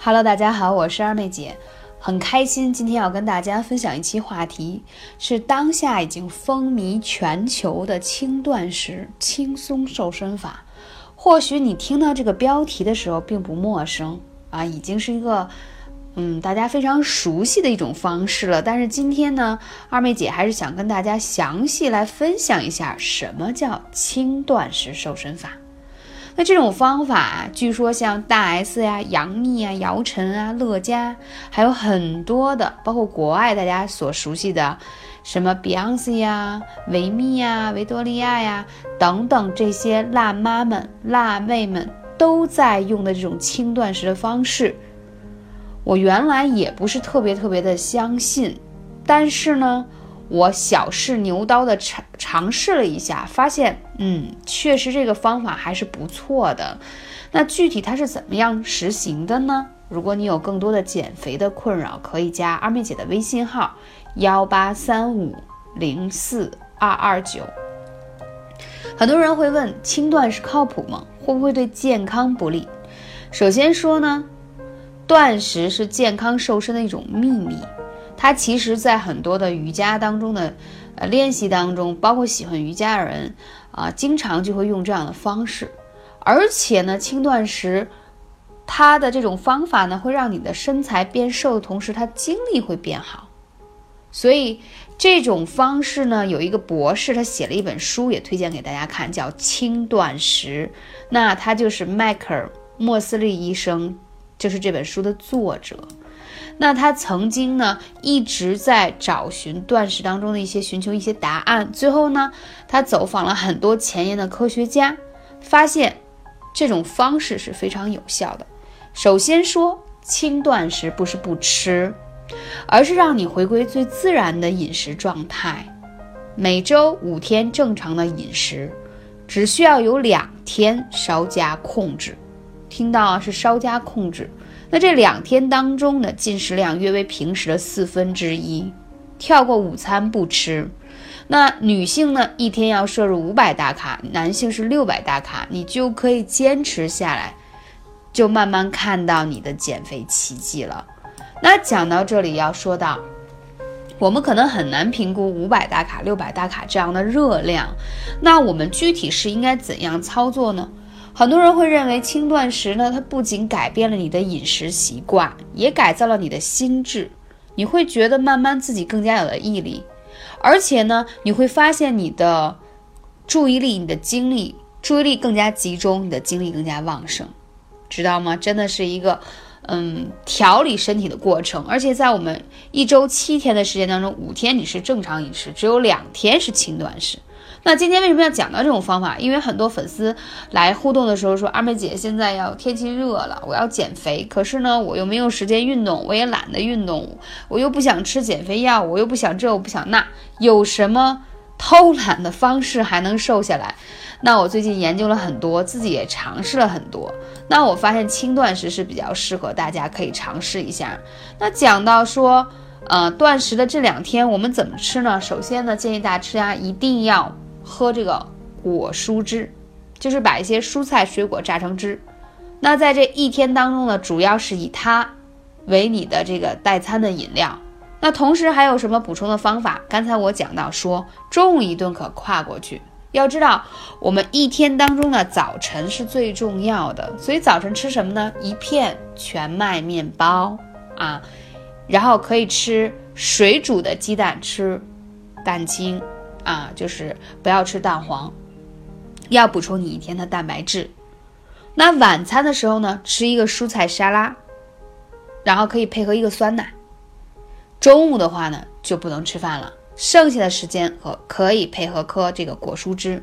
Hello，大家好，我是二妹姐，很开心今天要跟大家分享一期话题，是当下已经风靡全球的轻断食轻松瘦身法。或许你听到这个标题的时候并不陌生啊，已经是一个嗯大家非常熟悉的一种方式了。但是今天呢，二妹姐还是想跟大家详细来分享一下什么叫轻断食瘦身法。那这种方法，据说像大 S 呀、杨幂啊、姚晨啊、乐嘉，还有很多的，包括国外大家所熟悉的，什么 Beyonce 呀、维密呀、维多利亚呀等等这些辣妈们、辣妹们都在用的这种轻断食的方式，我原来也不是特别特别的相信，但是呢。我小试牛刀的尝尝试了一下，发现，嗯，确实这个方法还是不错的。那具体它是怎么样实行的呢？如果你有更多的减肥的困扰，可以加二妹姐的微信号幺八三五零四二二九。很多人会问，轻断食靠谱吗？会不会对健康不利？首先说呢，断食是健康瘦身的一种秘密。它其实，在很多的瑜伽当中的，呃，练习当中，包括喜欢瑜伽的人，啊，经常就会用这样的方式。而且呢，轻断食，它的这种方法呢，会让你的身材变瘦的同时，它精力会变好。所以，这种方式呢，有一个博士，他写了一本书，也推荐给大家看，叫《轻断食》。那他就是迈克尔·莫斯利医生，就是这本书的作者。那他曾经呢一直在找寻断食当中的一些寻求一些答案，最后呢，他走访了很多前沿的科学家，发现这种方式是非常有效的。首先说轻断食不是不吃，而是让你回归最自然的饮食状态，每周五天正常的饮食，只需要有两天稍加控制，听到是稍加控制。那这两天当中的进食量约为平时的四分之一，跳过午餐不吃。那女性呢，一天要摄入五百大卡，男性是六百大卡，你就可以坚持下来，就慢慢看到你的减肥奇迹了。那讲到这里要说到，我们可能很难评估五百大卡、六百大卡这样的热量，那我们具体是应该怎样操作呢？很多人会认为轻断食呢，它不仅改变了你的饮食习惯，也改造了你的心智。你会觉得慢慢自己更加有了毅力，而且呢，你会发现你的注意力、你的精力、注意力更加集中，你的精力更加旺盛，知道吗？真的是一个嗯调理身体的过程。而且在我们一周七天的时间当中，五天你是正常饮食，只有两天是轻断食。那今天为什么要讲到这种方法？因为很多粉丝来互动的时候说：“二妹姐，现在要天气热了，我要减肥，可是呢，我又没有时间运动，我也懒得运动，我又不想吃减肥药，我又不想这，我不想那，有什么偷懒的方式还能瘦下来？”那我最近研究了很多，自己也尝试了很多，那我发现轻断食是比较适合大家可以尝试一下。那讲到说，呃，断食的这两天我们怎么吃呢？首先呢，建议大家一定要。喝这个果蔬汁，就是把一些蔬菜水果榨成汁。那在这一天当中呢，主要是以它为你的这个代餐的饮料。那同时还有什么补充的方法？刚才我讲到说，中午一顿可跨过去。要知道，我们一天当中的早晨是最重要的，所以早晨吃什么呢？一片全麦面包啊，然后可以吃水煮的鸡蛋，吃蛋清。啊，就是不要吃蛋黄，要补充你一天的蛋白质。那晚餐的时候呢，吃一个蔬菜沙拉，然后可以配合一个酸奶。中午的话呢，就不能吃饭了，剩下的时间和可以配合喝这个果蔬汁。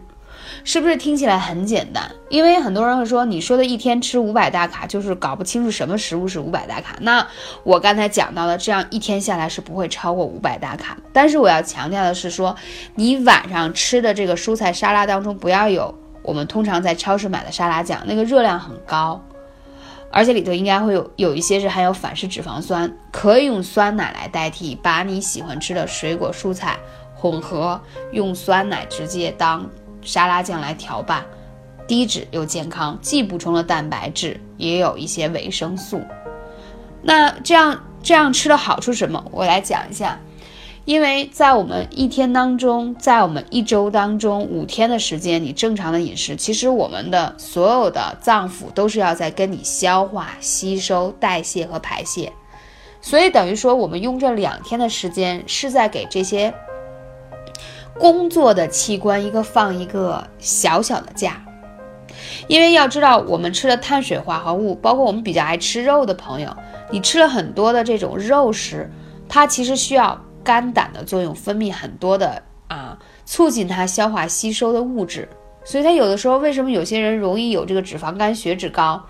是不是听起来很简单？因为很多人会说，你说的一天吃五百大卡，就是搞不清楚什么食物是五百大卡。那我刚才讲到的，这样一天下来是不会超过五百大卡。但是我要强调的是说，你晚上吃的这个蔬菜沙拉当中，不要有我们通常在超市买的沙拉酱，那个热量很高，而且里头应该会有有一些是含有反式脂肪酸，可以用酸奶来代替，把你喜欢吃的水果蔬菜混合，用酸奶直接当。沙拉酱来调拌，低脂又健康，既补充了蛋白质，也有一些维生素。那这样这样吃的好处什么？我来讲一下。因为在我们一天当中，在我们一周当中五天的时间，你正常的饮食，其实我们的所有的脏腑都是要在跟你消化、吸收、代谢和排泄，所以等于说我们用这两天的时间是在给这些工作的器官一个放一个小小的假。因为要知道，我们吃的碳水化合物，包括我们比较爱吃肉的朋友，你吃了很多的这种肉食，它其实需要。肝胆的作用，分泌很多的啊，促进它消化吸收的物质，所以它有的时候为什么有些人容易有这个脂肪肝、血脂高，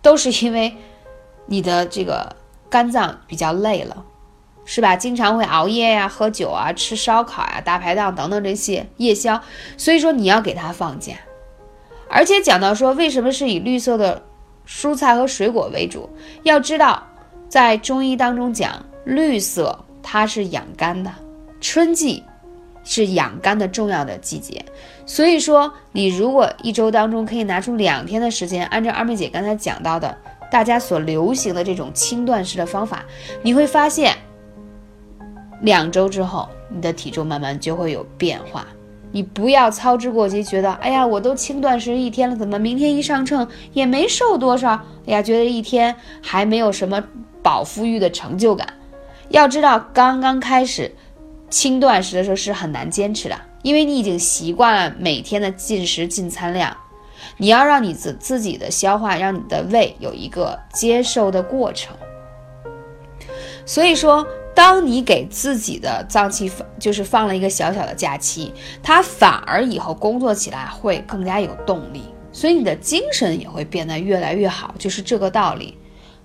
都是因为你的这个肝脏比较累了，是吧？经常会熬夜呀、喝酒啊、吃烧烤呀、大排档等等这些夜宵，所以说你要给它放假。而且讲到说为什么是以绿色的蔬菜和水果为主，要知道在中医当中讲绿色。它是养肝的，春季是养肝的重要的季节，所以说你如果一周当中可以拿出两天的时间，按照二妹姐刚才讲到的，大家所流行的这种轻断食的方法，你会发现，两周之后你的体重慢慢就会有变化。你不要操之过急，觉得哎呀，我都轻断食一天了，怎么明天一上秤也没瘦多少？哎呀，觉得一天还没有什么饱腹欲的成就感。要知道，刚刚开始轻断食的时候是很难坚持的，因为你已经习惯了每天的进食进餐量，你要让你自自己的消化，让你的胃有一个接受的过程。所以说，当你给自己的脏器放就是放了一个小小的假期，它反而以后工作起来会更加有动力，所以你的精神也会变得越来越好，就是这个道理。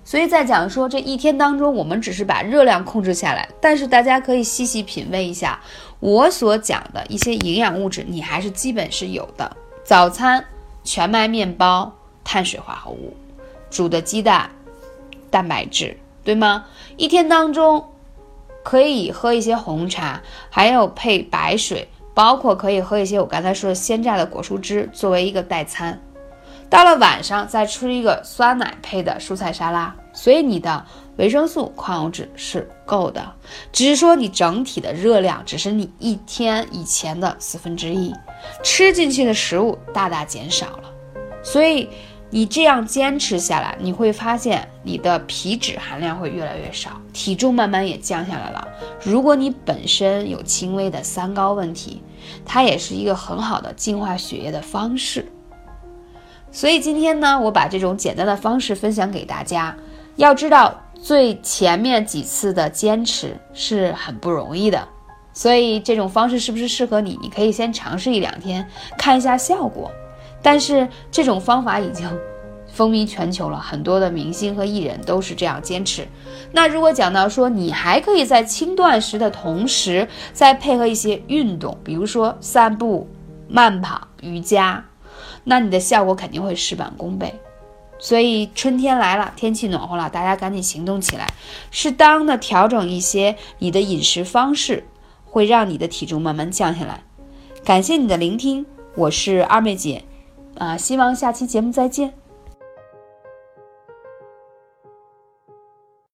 所以在讲说这一天当中，我们只是把热量控制下来，但是大家可以细细品味一下我所讲的一些营养物质，你还是基本是有的。早餐全麦面包，碳水化合物，煮的鸡蛋，蛋白质，对吗？一天当中可以喝一些红茶，还有配白水，包括可以喝一些我刚才说的鲜榨的果蔬汁作为一个代餐。到了晚上再吃一个酸奶配的蔬菜沙拉，所以你的维生素、矿物质是够的，只是说你整体的热量只是你一天以前的四分之一，吃进去的食物大大减少了，所以你这样坚持下来，你会发现你的皮脂含量会越来越少，体重慢慢也降下来了。如果你本身有轻微的三高问题，它也是一个很好的净化血液的方式。所以今天呢，我把这种简单的方式分享给大家。要知道，最前面几次的坚持是很不容易的，所以这种方式是不是适合你？你可以先尝试一两天，看一下效果。但是这种方法已经风靡全球了，很多的明星和艺人都是这样坚持。那如果讲到说，你还可以在轻断食的同时，再配合一些运动，比如说散步、慢跑、瑜伽。那你的效果肯定会事半功倍，所以春天来了，天气暖和了，大家赶紧行动起来，适当的调整一些你的饮食方式，会让你的体重慢慢降下来。感谢你的聆听，我是二妹姐，啊，希望下期节目再见。